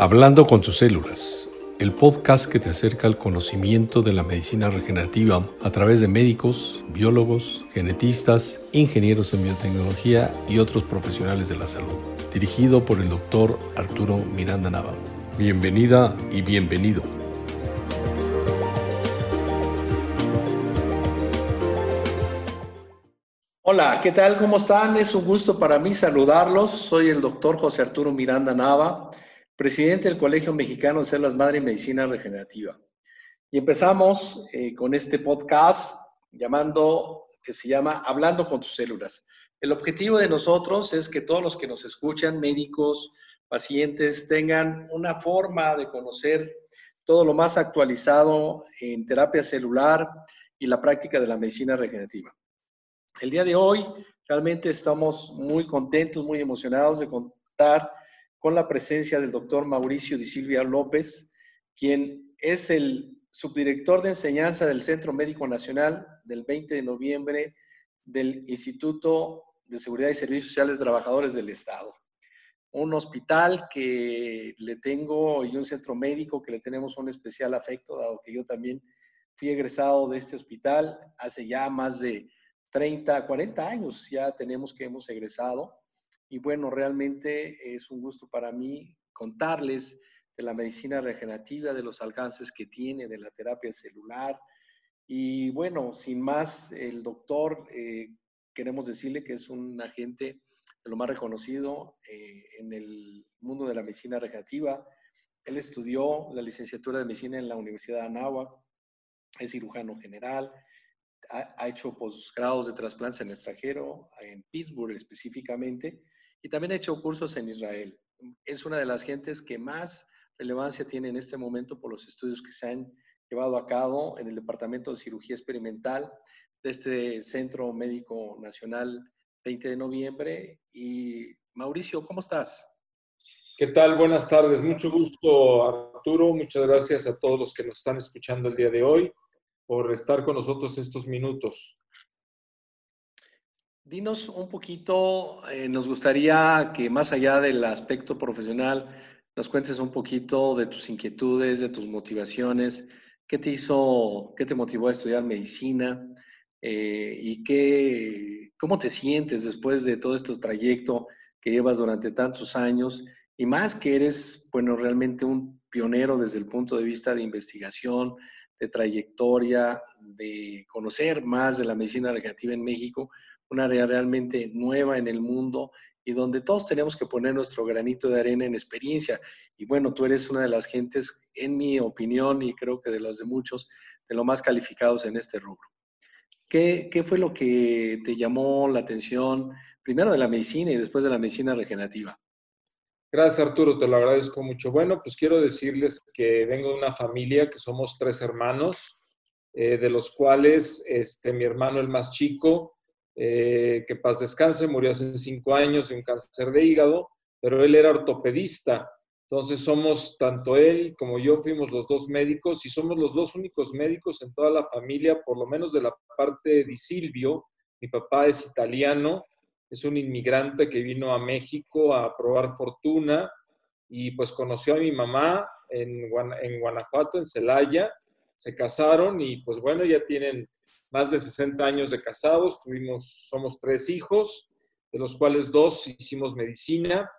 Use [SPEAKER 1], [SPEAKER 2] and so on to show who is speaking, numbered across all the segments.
[SPEAKER 1] Hablando con tus células, el podcast que te acerca al conocimiento de la medicina regenerativa a través de médicos, biólogos, genetistas, ingenieros en biotecnología y otros profesionales de la salud. Dirigido por el doctor Arturo Miranda Nava. Bienvenida y bienvenido.
[SPEAKER 2] Hola, ¿qué tal? ¿Cómo están? Es un gusto para mí saludarlos. Soy el doctor José Arturo Miranda Nava, presidente del Colegio Mexicano de Células Madre y Medicina Regenerativa. Y empezamos eh, con este podcast llamando, que se llama Hablando con tus células. El objetivo de nosotros es que todos los que nos escuchan, médicos, pacientes, tengan una forma de conocer todo lo más actualizado en terapia celular y la práctica de la medicina regenerativa. El día de hoy realmente estamos muy contentos, muy emocionados de contar con la presencia del doctor Mauricio Di Silvia López, quien es el subdirector de enseñanza del Centro Médico Nacional del 20 de noviembre del Instituto de Seguridad y Servicios Sociales Trabajadores del Estado. Un hospital que le tengo y un centro médico que le tenemos un especial afecto, dado que yo también fui egresado de este hospital hace ya más de 30, 40 años ya tenemos que hemos egresado. Y bueno, realmente es un gusto para mí contarles de la medicina regenerativa, de los alcances que tiene, de la terapia celular. Y bueno, sin más, el doctor, eh, queremos decirle que es un agente de lo más reconocido eh, en el mundo de la medicina regenerativa. Él estudió la licenciatura de medicina en la Universidad de Anáhuac, es cirujano general, ha, hecho posgrados de trasplantes en extranjero, en Pittsburgh específicamente, y también ha hecho cursos en Israel. Es una de las gentes que más relevancia tiene en este momento por los estudios que se han llevado a cabo en el Departamento de Cirugía Experimental de este Centro Médico Nacional 20 de noviembre. Y Mauricio, ¿cómo estás?
[SPEAKER 3] ¿Qué tal? Buenas tardes. Mucho gusto, Arturo. Muchas gracias a todos los que nos están escuchando el día de hoy por estar con nosotros estos minutos.
[SPEAKER 2] Dinos un poquito, eh, nos gustaría que más allá del aspecto profesional, nos cuentes un poquito de tus inquietudes, de tus motivaciones, qué te hizo, qué te motivó a estudiar medicina eh, y qué, cómo te sientes después de todo este trayecto que llevas durante tantos años y más que eres, bueno, realmente un pionero desde el punto de vista de investigación, de trayectoria, de conocer más de la medicina regenerativa en México, un área realmente nueva en el mundo y donde todos tenemos que poner nuestro granito de arena en experiencia. Y bueno, tú eres una de las gentes, en mi opinión, y creo que de los de muchos, de los más calificados en este rubro. ¿Qué, ¿Qué, fue lo que te llamó la atención, primero de la medicina y después de la medicina regenerativa?
[SPEAKER 3] Gracias, Arturo, te lo agradezco mucho. Bueno, pues quiero decirles que vengo de una familia que somos tres hermanos, eh, de los cuales este, mi hermano, el más chico, eh, que paz descanse, murió hace cinco años de un cáncer de hígado, pero él era ortopedista. Entonces somos, tanto él como yo fuimos los dos médicos y somos los dos únicos médicos en toda la familia, por lo menos de la parte de Silvio. Mi papá es italiano es un inmigrante que vino a México a probar fortuna y pues conoció a mi mamá en, en Guanajuato, en Celaya, se casaron y pues bueno, ya tienen más de 60 años de casados, tuvimos, somos tres hijos, de los cuales dos hicimos medicina.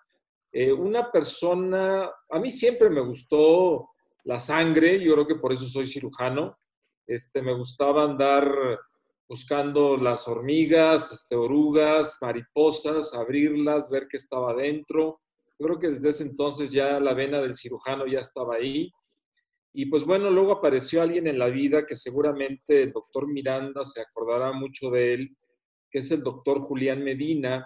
[SPEAKER 3] Eh, una persona, a mí siempre me gustó la sangre, yo creo que por eso soy cirujano, este, me gustaba andar buscando las hormigas, este, orugas, mariposas, abrirlas, ver qué estaba dentro. Creo que desde ese entonces ya la vena del cirujano ya estaba ahí. Y pues bueno, luego apareció alguien en la vida que seguramente el doctor Miranda se acordará mucho de él, que es el doctor Julián Medina.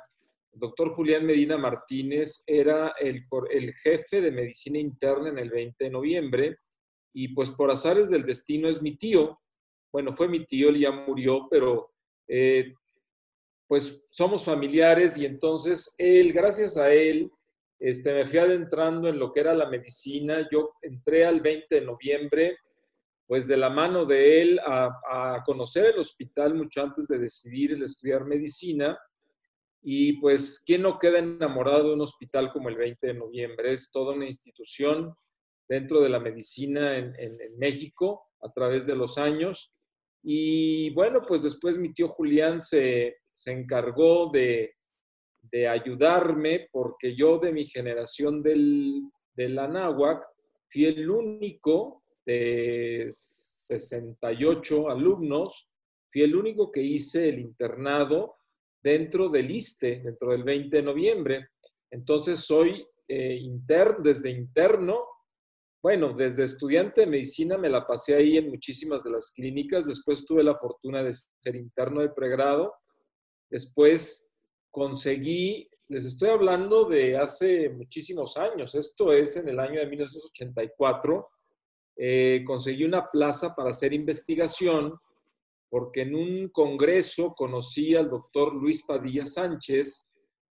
[SPEAKER 3] El doctor Julián Medina Martínez era el, el jefe de medicina interna en el 20 de noviembre y pues por azares del destino es mi tío, bueno, fue mi tío, él ya murió, pero eh, pues somos familiares y entonces él, gracias a él, este, me fui adentrando en lo que era la medicina. Yo entré al 20 de noviembre, pues de la mano de él a, conocer el hospital mucho antes de decidir el estudiar medicina. Y pues, ¿quién no queda enamorado de un hospital como el 20 de noviembre? Es toda una institución dentro de la medicina en, México a través de los años. Y bueno, pues después mi tío Julián se, encargó de, ayudarme porque yo de mi generación del, del Anáhuac fui el único de 68 alumnos, fui el único que hice el internado dentro del ISTE, dentro del 20 de noviembre. Entonces soy eh, desde interno, bueno, desde estudiante de medicina me la pasé ahí en muchísimas de las clínicas, después tuve la fortuna de ser interno de pregrado, después conseguí, les estoy hablando de hace muchísimos años, esto es en el año de 1984, eh, conseguí una plaza para hacer investigación porque en un congreso conocí al doctor Luis Padilla Sánchez,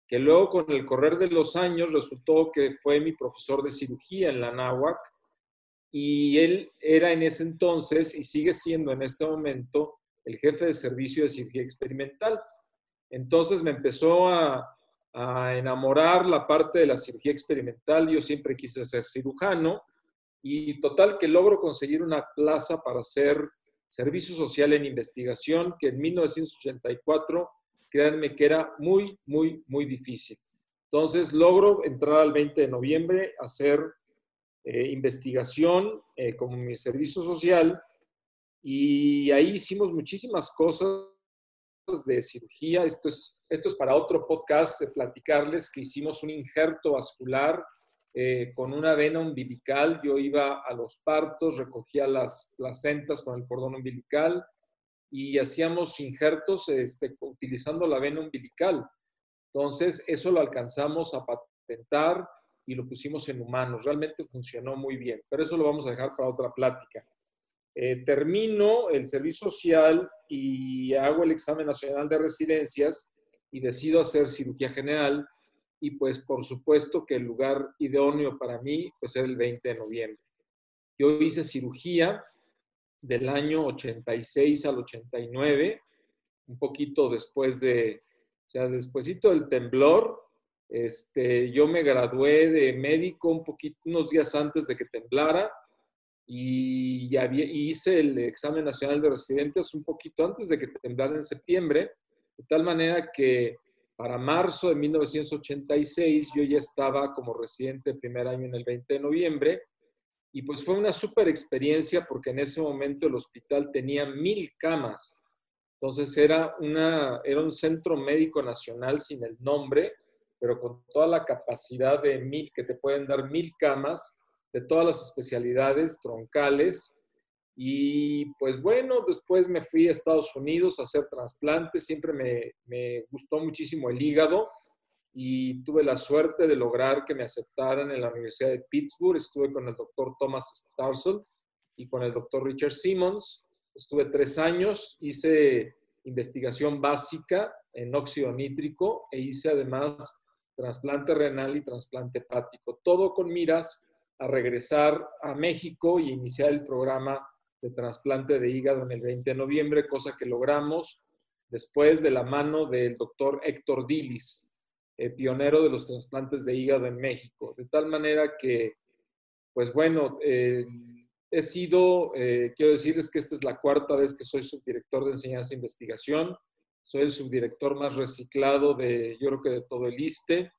[SPEAKER 3] que luego con el correr de los años resultó que fue mi profesor de cirugía en la NAWAC y él era en ese entonces y sigue siendo en este momento el jefe de servicio de cirugía experimental. Entonces me empezó a, enamorar la parte de la cirugía experimental. Yo siempre quise ser cirujano y total que logro conseguir una plaza para hacer servicio social en investigación, que en 1984, créanme que era muy, muy, muy difícil. Entonces logro entrar al 20 de noviembre a hacer eh, investigación eh, como mi servicio social y ahí hicimos muchísimas cosas de cirugía. Esto es, esto es para otro podcast, platicarles que hicimos un injerto vascular eh, con una vena umbilical. Yo iba a los partos, recogía las placentas con el cordón umbilical y hacíamos injertos este, utilizando la vena umbilical. Entonces, eso lo alcanzamos a patentar y lo pusimos en humanos. Realmente funcionó muy bien, pero eso lo vamos a dejar para otra plática. Eh, termino el servicio social y hago el examen nacional de residencias y decido hacer cirugía general y pues por supuesto que el lugar idóneo para mí pues era el 20 de noviembre. Yo hice cirugía del año 86 al 89, un poquito después de, o sea, despuésito del temblor, este, yo me gradué de médico un poquito, unos días antes de que temblara y, ya hice el examen nacional de residentes un poquito antes de que temblara en septiembre, de tal manera que para marzo de 1986 yo ya estaba como residente de primer año en el 20 de noviembre y pues fue una súper experiencia porque en ese momento el hospital tenía mil camas. Entonces era, una, era un centro médico nacional sin el nombre, pero con toda la capacidad de mil, que te pueden dar mil camas de todas las especialidades troncales y pues bueno, después me fui a Estados Unidos a hacer trasplantes, siempre me, me, gustó muchísimo el hígado y tuve la suerte de lograr que me aceptaran en la Universidad de Pittsburgh. Estuve con el doctor Thomas Starsel y con el doctor Richard Simmons. Estuve tres años, hice investigación básica en óxido nítrico e hice además trasplante renal y trasplante hepático, todo con miras a regresar a México y iniciar el programa de trasplante de hígado en el 20 de noviembre, cosa que logramos después de la mano del doctor Héctor Dilis, eh, pionero de los trasplantes de hígado en México. De tal manera que, pues bueno, eh, he sido, eh, quiero decirles que esta es la cuarta vez que soy subdirector de enseñanza e investigación. Soy el subdirector más reciclado de, yo creo que de todo el ISTE.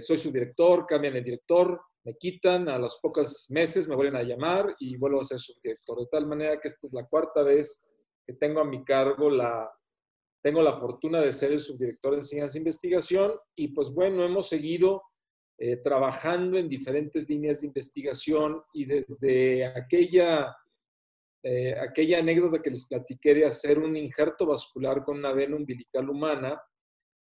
[SPEAKER 3] Soy subdirector, cambian el director, me quitan, a los pocos meses me vuelven a llamar y vuelvo a ser subdirector. De tal manera que esta es la cuarta vez que tengo a mi cargo la, tengo la fortuna de ser el subdirector de enseñanza e investigación y pues bueno, hemos seguido eh, trabajando en diferentes líneas de investigación y desde aquella, eh, aquella anécdota que les platiqué de hacer un injerto vascular con una vena umbilical humana,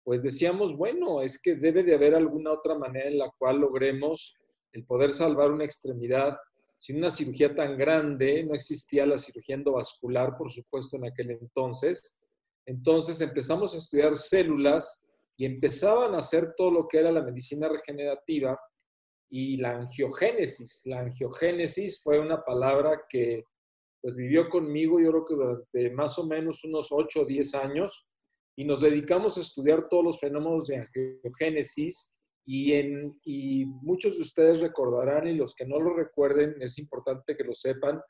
[SPEAKER 3] pues decíamos, bueno, es que debe de haber alguna otra manera en la cual logremos el poder salvar una extremidad. Sin una cirugía tan grande, no existía la cirugía endovascular, por supuesto, en aquel entonces. Entonces empezamos a estudiar células y empezaban a hacer todo lo que era la medicina regenerativa y la angiogénesis. La angiogénesis fue una palabra que pues vivió conmigo yo creo que durante más o menos unos 8 o 10 años y nos dedicamos a estudiar todos los fenómenos de angiogénesis y, en, y muchos de ustedes recordarán y los que no lo recuerden es importante que lo sepan,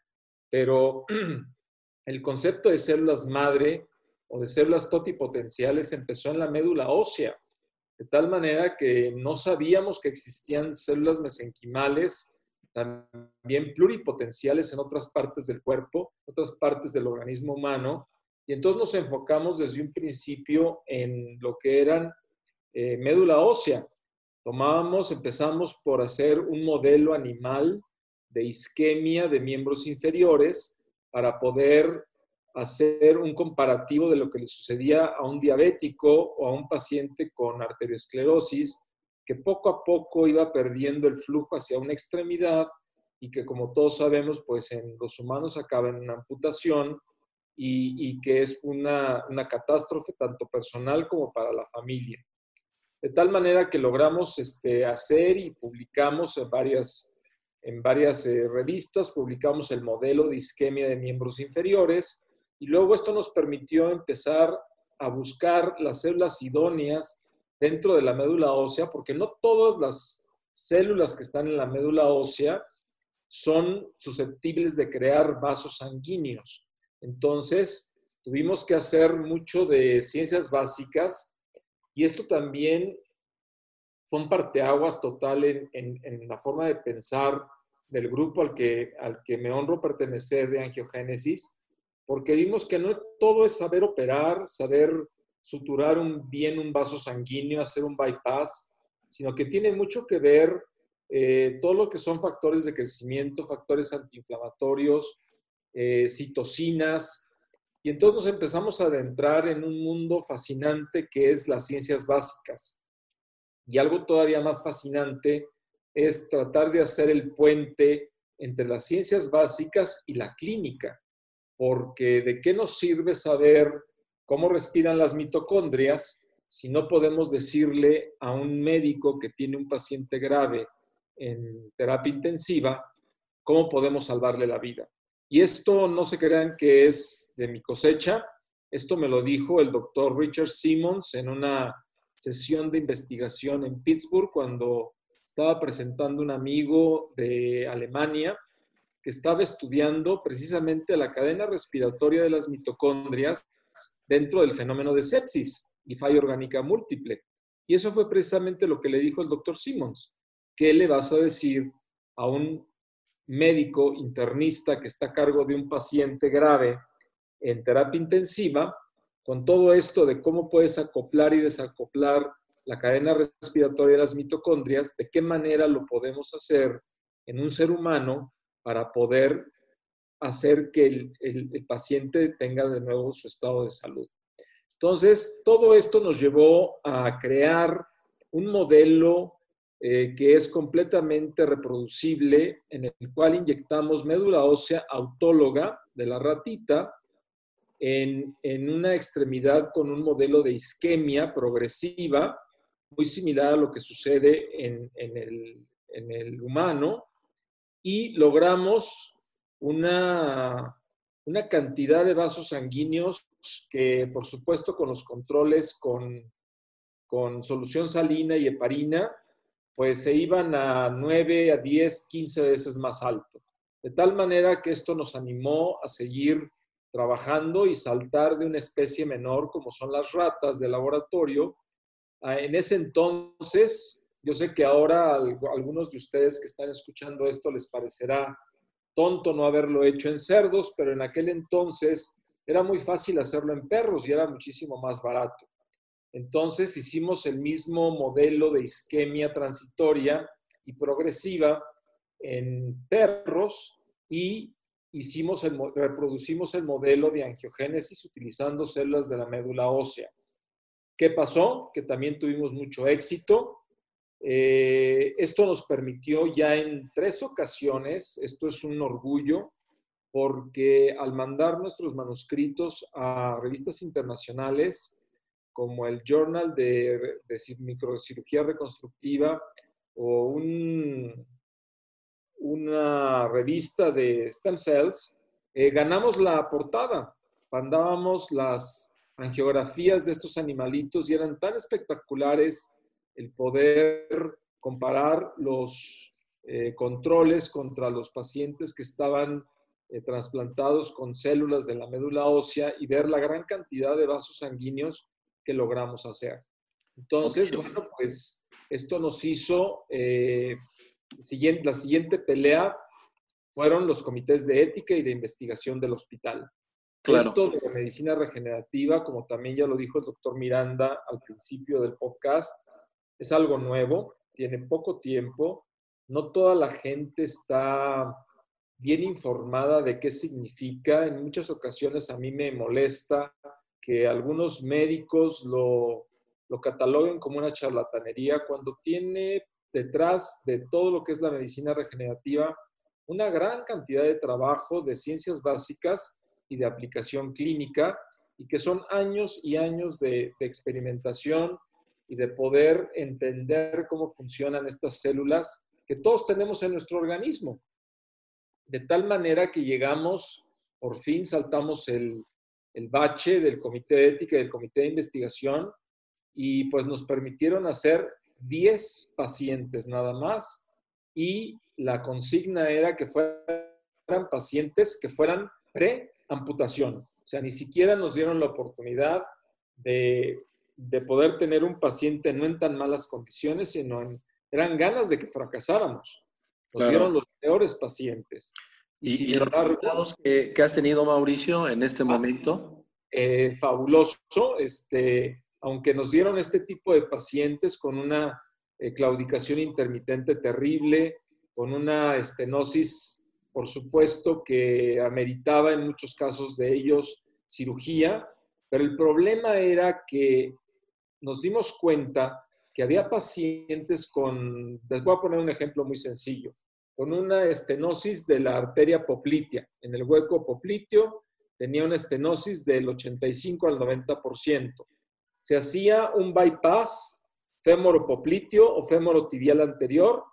[SPEAKER 3] pero el concepto de células madre o de células totipotenciales empezó en la médula ósea, de tal manera que no sabíamos que existían células mesenquimales también pluripotenciales en otras partes del cuerpo, otras partes del organismo humano, y entonces nos enfocamos desde un principio en lo que eran eh, médula ósea. Tomábamos, empezamos por hacer un modelo animal de isquemia de miembros inferiores para poder hacer un comparativo de lo que le sucedía a un diabético o a un paciente con arteriosclerosis que poco a poco iba perdiendo el flujo hacia una extremidad y que como todos sabemos, pues en los humanos acaba en una amputación y, que es una, una, catástrofe tanto personal como para la familia. De tal manera que logramos este, hacer y publicamos en varias, en varias eh, revistas, publicamos el modelo de isquemia de miembros inferiores y luego esto nos permitió empezar a buscar las células idóneas dentro de la médula ósea, porque no todas las células que están en la médula ósea son susceptibles de crear vasos sanguíneos. Entonces, tuvimos que hacer mucho de ciencias básicas y esto también fue un parteaguas total en, la forma de pensar del grupo al que, al que me honro pertenecer de angiogénesis, porque vimos que no todo es saber operar, saber suturar un, bien un vaso sanguíneo, hacer un bypass, sino que tiene mucho que ver eh, todo lo que son factores de crecimiento, factores antiinflamatorios, eh, citocinas, y entonces nos empezamos a adentrar en un mundo fascinante que es las ciencias básicas. Y algo todavía más fascinante es tratar de hacer el puente entre las ciencias básicas y la clínica porque ¿de qué nos sirve saber cómo respiran las mitocondrias si no podemos decirle a un médico que tiene un paciente grave en terapia intensiva cómo podemos salvarle la vida? Y esto no se crean que es de mi cosecha, esto me lo dijo el doctor Richard Simmons en una sesión de investigación en Pittsburgh cuando estaba presentando un amigo de Alemania que estaba estudiando precisamente la cadena respiratoria de las mitocondrias dentro del fenómeno de sepsis y falla orgánica múltiple. Y eso fue precisamente lo que le dijo el doctor Simmons. ¿Qué le vas a decir a un médico internista que está a cargo de un paciente grave en terapia intensiva con todo esto de cómo puedes acoplar y desacoplar la cadena respiratoria de las mitocondrias, de qué manera lo podemos hacer en un ser humano para poder hacer que el, paciente tenga de nuevo su estado de salud. Entonces, todo esto nos llevó a crear un modelo eh, que es completamente reproducible, en el cual inyectamos médula ósea autóloga de la ratita en, una extremidad con un modelo de isquemia progresiva, muy similar a lo que sucede en, el, en el humano, y logramos una, una cantidad de vasos sanguíneos que, por supuesto, con los controles con, con solución salina y heparina, pues se iban a 9, a 10, 15 veces más alto. De tal manera que esto nos animó a seguir trabajando y saltar de una especie menor como son las ratas de laboratorio. Ah, en ese entonces yo sé que ahora algunos de ustedes que están escuchando esto les parecerá tonto no haberlo hecho en cerdos, pero en aquel entonces era muy fácil hacerlo en perros y era muchísimo más barato. Entonces hicimos el mismo modelo de isquemia transitoria y progresiva en perros y hicimos el, reproducimos el modelo de angiogénesis utilizando células de la médula ósea. ¿Qué pasó? Que también tuvimos mucho éxito eh, esto nos permitió ya en tres ocasiones, esto es un orgullo, porque al mandar nuestros manuscritos a revistas internacionales como el Journal de, Microcirugía Reconstructiva o una revista de stem cells, eh, ganamos la portada. Mandábamos las angiografías de estos animalitos y eran tan espectaculares el poder comparar los eh, controles contra los pacientes que estaban eh, trasplantados con células de la médula ósea y ver la gran cantidad de vasos sanguíneos que logramos hacer. Entonces, bueno, pues esto nos hizo, eh, la siguiente pelea fueron los comités de ética y de investigación del hospital. Esto de la medicina regenerativa, como también ya lo dijo el doctor Miranda al principio del podcast, es algo nuevo, tiene poco tiempo, no toda la gente está bien informada de qué significa. En muchas ocasiones a mí me molesta que algunos médicos lo, lo cataloguen como una charlatanería cuando tiene detrás de todo lo que es la medicina regenerativa una gran cantidad de trabajo de ciencias básicas y de aplicación clínica y que son años y años de, experimentación y de poder entender cómo funcionan estas células que todos tenemos en nuestro organismo. De tal manera que llegamos, por fin saltamos el, el bache del comité de ética y del comité de investigación y pues nos permitieron hacer 10 pacientes nada más y la consigna era que fueran pacientes que fueran pre amputación. O sea, ni siquiera nos dieron la oportunidad de, poder tener un paciente no en tan malas condiciones, sino en, eran ganas de que fracasáramos. Nos dieron los peores pacientes.
[SPEAKER 2] ¿Y, los resultados que, has tenido, Mauricio, en este ah, momento?
[SPEAKER 3] Eh, fabuloso. Este, aunque nos dieron este tipo de pacientes con una eh, claudicación intermitente terrible, con una estenosis por supuesto que ameritaba en muchos casos de ellos cirugía, pero el problema era que nos dimos cuenta que había pacientes con, les voy a poner un ejemplo muy sencillo, con una estenosis de la arteria poplitea. En el hueco popliteo tenía una estenosis del 85 al 90%. Se hacía un bypass fémoro-popliteo o fémoro-tibial anterior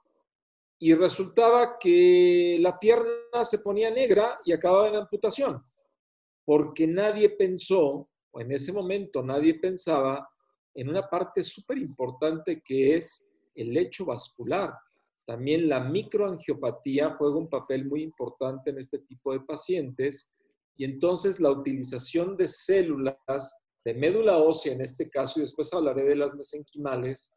[SPEAKER 3] y resultaba que la pierna se ponía negra y acababa en amputación, porque nadie pensó, o en ese momento nadie pensaba, en una parte súper importante que es el lecho vascular. También la microangiopatía juega un papel muy importante en este tipo de pacientes y entonces la utilización de células de médula ósea en este caso, y después hablaré de las mesenquimales,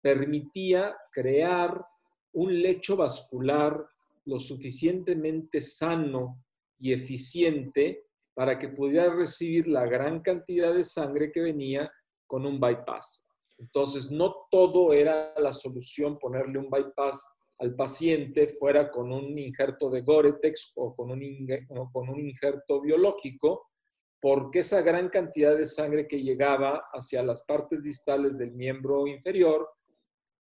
[SPEAKER 3] permitía crear un lecho vascular lo suficientemente sano y eficiente para que pudiera recibir la gran cantidad de sangre que venía con un bypass. Entonces, no todo era la solución ponerle un bypass al paciente, fuera con un injerto de Goretex o con un, o con un injerto biológico, porque esa gran cantidad de sangre que llegaba hacia las partes distales del miembro inferior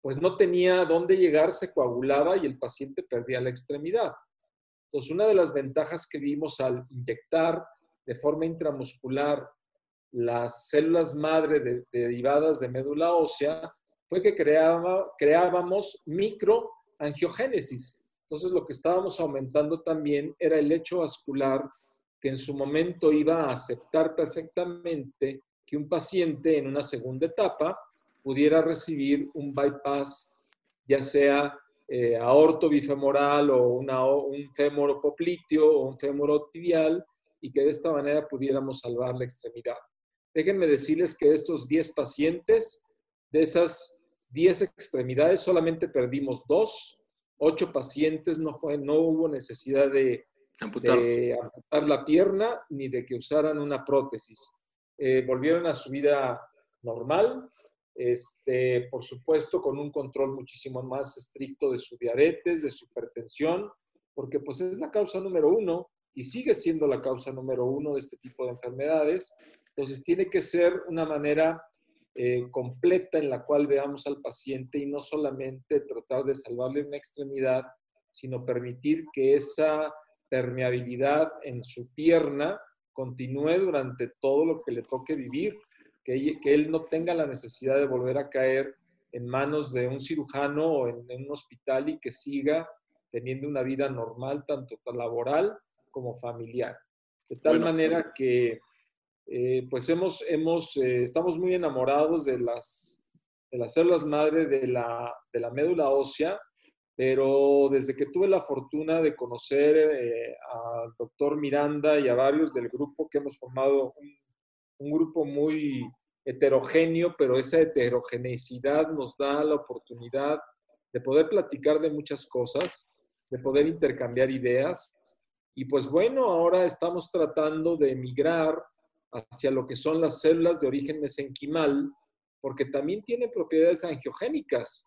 [SPEAKER 3] pues no tenía dónde llegar, se coagulaba y el paciente perdía la extremidad. Entonces, una de las ventajas que vimos al inyectar de forma intramuscular las células madre derivadas de médula ósea fue que creaba, creábamos microangiogénesis. Entonces, lo que estábamos aumentando también era el lecho vascular que en su momento iba a aceptar perfectamente que un paciente en una segunda etapa pudiera recibir un bypass, ya sea eh, aorto bifemoral o un fémoro popliteo o un fémoro tibial, y que de esta manera pudiéramos salvar la extremidad. Déjenme decirles que estos 10 pacientes, de esas 10 extremidades, solamente perdimos dos. Ocho pacientes no, fue, no hubo necesidad de amputar. la pierna ni de que usaran una prótesis. Eh, volvieron a su vida normal, este, por supuesto con un control muchísimo más estricto de su diabetes, de su hipertensión, porque pues es la causa número uno y sigue siendo la causa número uno de este tipo de enfermedades. Entonces tiene que ser una manera eh, completa en la cual veamos al paciente y no solamente tratar de salvarle una extremidad, sino permitir que esa permeabilidad en su pierna continúe durante todo lo que le toque vivir que, él no tenga la necesidad de volver a caer en manos de un cirujano o en, un hospital y que siga teniendo una vida normal, tanto laboral como familiar. De tal manera que eh, pues hemos, hemos, eh, estamos muy enamorados de las, de las células madre de la, de la médula ósea, pero desde que tuve la fortuna de conocer eh, al doctor Miranda y a varios del grupo que hemos formado un, un grupo muy heterogéneo, pero esa heterogeneidad nos da la oportunidad de poder platicar de muchas cosas, de poder intercambiar ideas. Y pues bueno, ahora estamos tratando de emigrar hacia lo que son las células de origen mesenquimal, porque también tiene propiedades angiogénicas.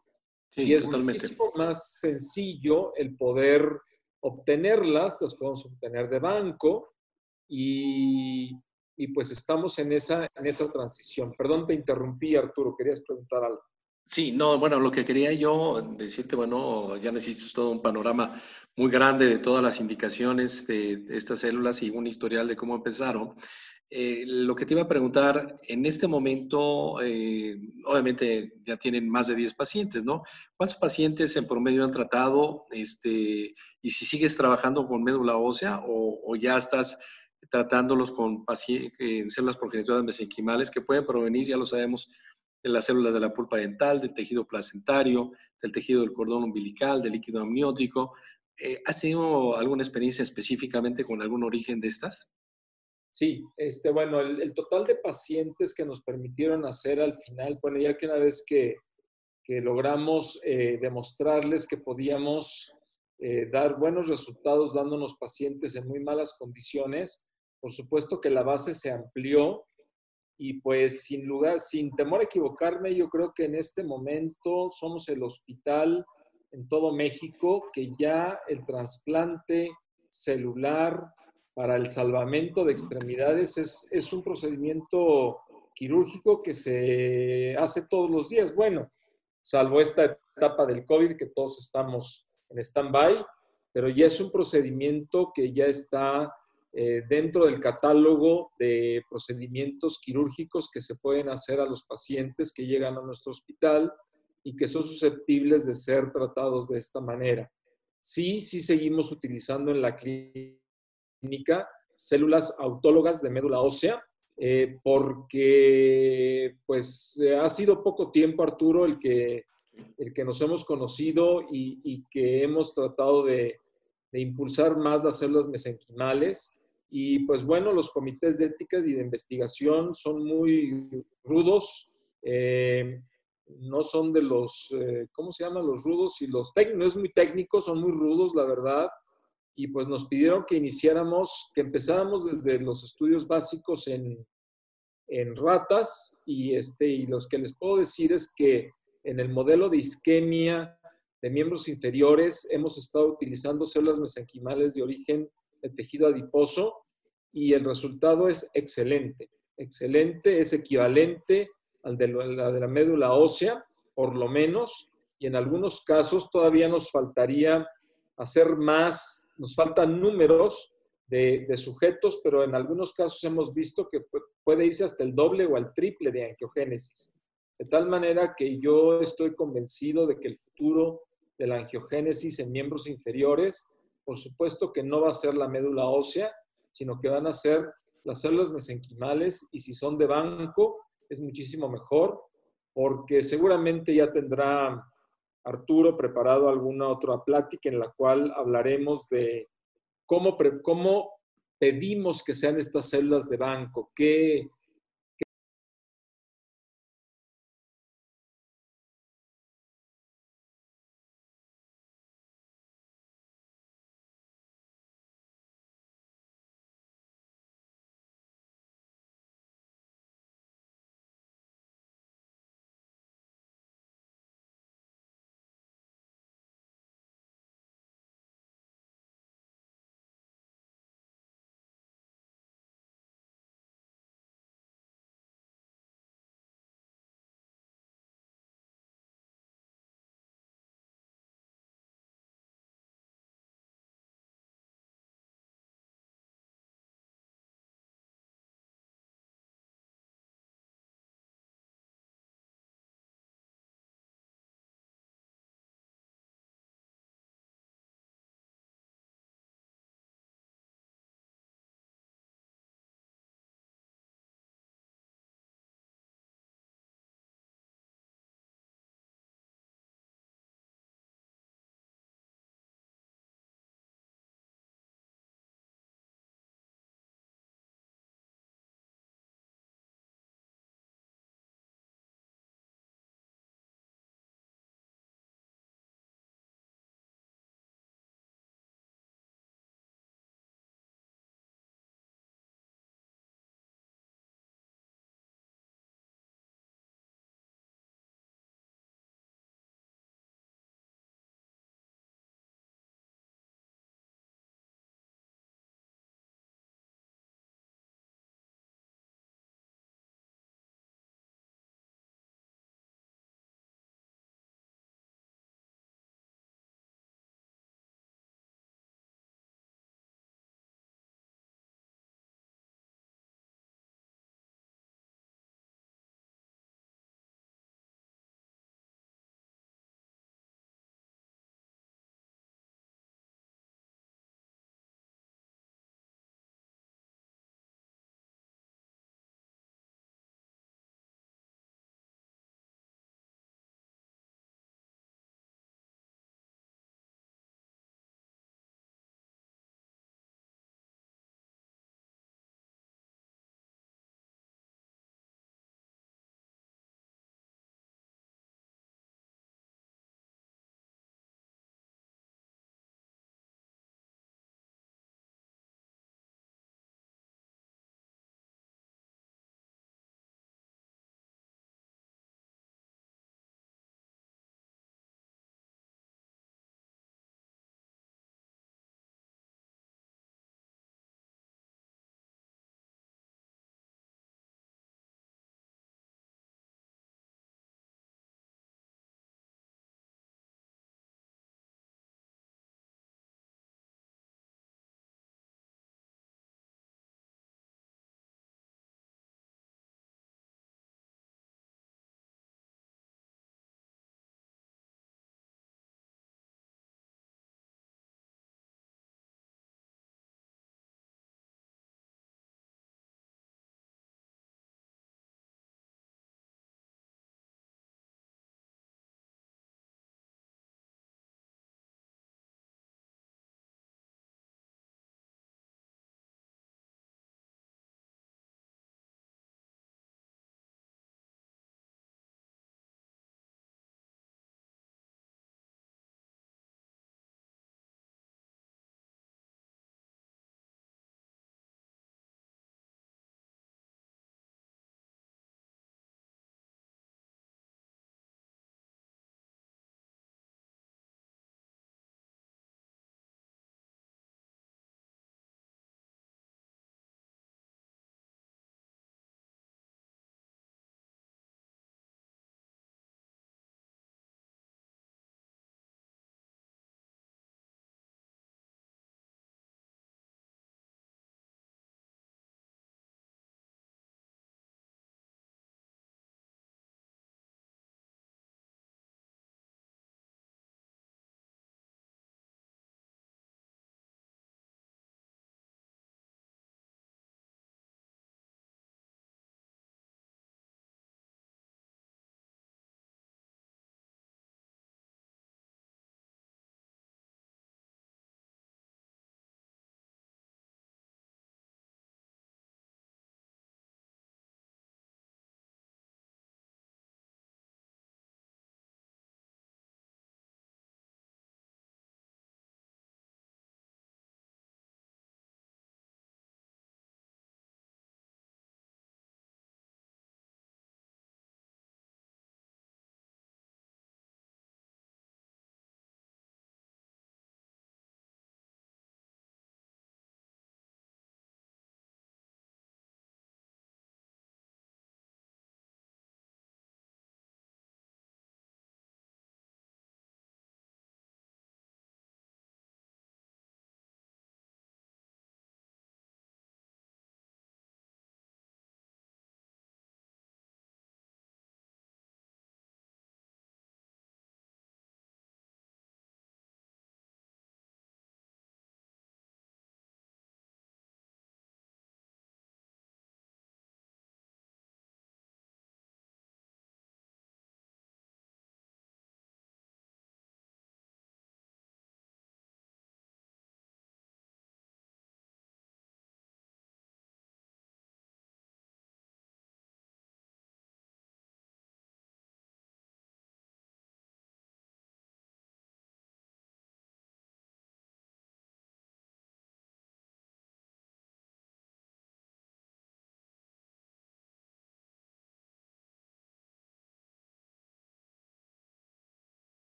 [SPEAKER 3] y es muchísimo más sencillo el poder obtenerlas, las podemos obtener de banco y, y pues estamos en esa, en esa transición. Perdón, te interrumpí, Arturo, querías preguntar algo.
[SPEAKER 2] Sí, no, bueno, lo que quería yo decirte, bueno, ya necesitas todo un panorama muy grande de todas las indicaciones de, estas células y un historial de cómo empezaron. Eh, lo que te iba a preguntar, en este momento, eh, obviamente ya tienen más de 10 pacientes, ¿no? ¿Cuántos pacientes en promedio han tratado? Este, y si sigues trabajando con médula ósea o, ya estás tratándolos con en células progenitoras mesenquimales que pueden provenir, ya lo sabemos, de las células de la pulpa dental, del tejido placentario, del tejido del cordón umbilical, del líquido amniótico. Eh, ¿Has tenido alguna experiencia específicamente con algún origen de estas?
[SPEAKER 3] Sí, este, bueno, el, total de pacientes que nos permitieron hacer al final, bueno, ya que una vez que, que logramos eh, demostrarles que podíamos eh, dar buenos resultados dándonos pacientes en muy malas condiciones, por supuesto que la base se amplió y pues sin lugar, sin temor a equivocarme, yo creo que en este momento somos el hospital en todo México que ya el trasplante celular para el salvamento de extremidades es, es un procedimiento quirúrgico que se hace todos los días. Bueno, salvo esta etapa del COVID que todos estamos en stand-by, pero ya es un procedimiento que ya está eh, dentro del catálogo de procedimientos quirúrgicos que se pueden hacer a los pacientes que llegan a nuestro hospital y que son susceptibles de ser tratados de esta manera. Sí, sí seguimos utilizando en la clínica células autólogas de médula ósea, eh, porque pues ha sido poco tiempo, Arturo, el que, el que nos hemos conocido y, que hemos tratado de, impulsar más las células mesenquimales. Y pues bueno, los comités de ética y de investigación son muy rudos, eh, no son de los, eh, ¿cómo se llaman los rudos? Y los técnicos, no es muy técnicos, son muy rudos, la verdad. Y pues nos pidieron que iniciáramos, que empezáramos desde los estudios básicos en, en ratas y, este, y los que les puedo decir es que en el modelo de isquemia de miembros inferiores hemos estado utilizando células mesenquimales de origen de tejido adiposo y el resultado es excelente. Excelente, es equivalente al de la, de la médula ósea, por lo menos, y en algunos casos todavía nos faltaría hacer más, nos faltan números de, sujetos, pero en algunos casos hemos visto que puede irse hasta el doble o al triple de angiogénesis. De tal manera que yo estoy convencido de que el futuro de la angiogénesis en miembros inferiores, por supuesto que no va a ser la médula ósea, sino que van a ser las células mesenquimales y si son de banco es muchísimo mejor porque seguramente ya tendrá Arturo preparado alguna otra plática en la cual hablaremos de cómo, cómo pedimos que sean estas células de banco, qué,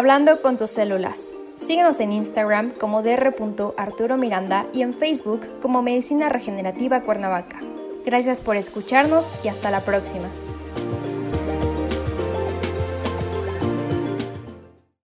[SPEAKER 4] Hablando con tus células. Síguenos en Instagram como dr. Miranda y en Facebook como Medicina Regenerativa Cuernavaca. Gracias por escucharnos y hasta la próxima.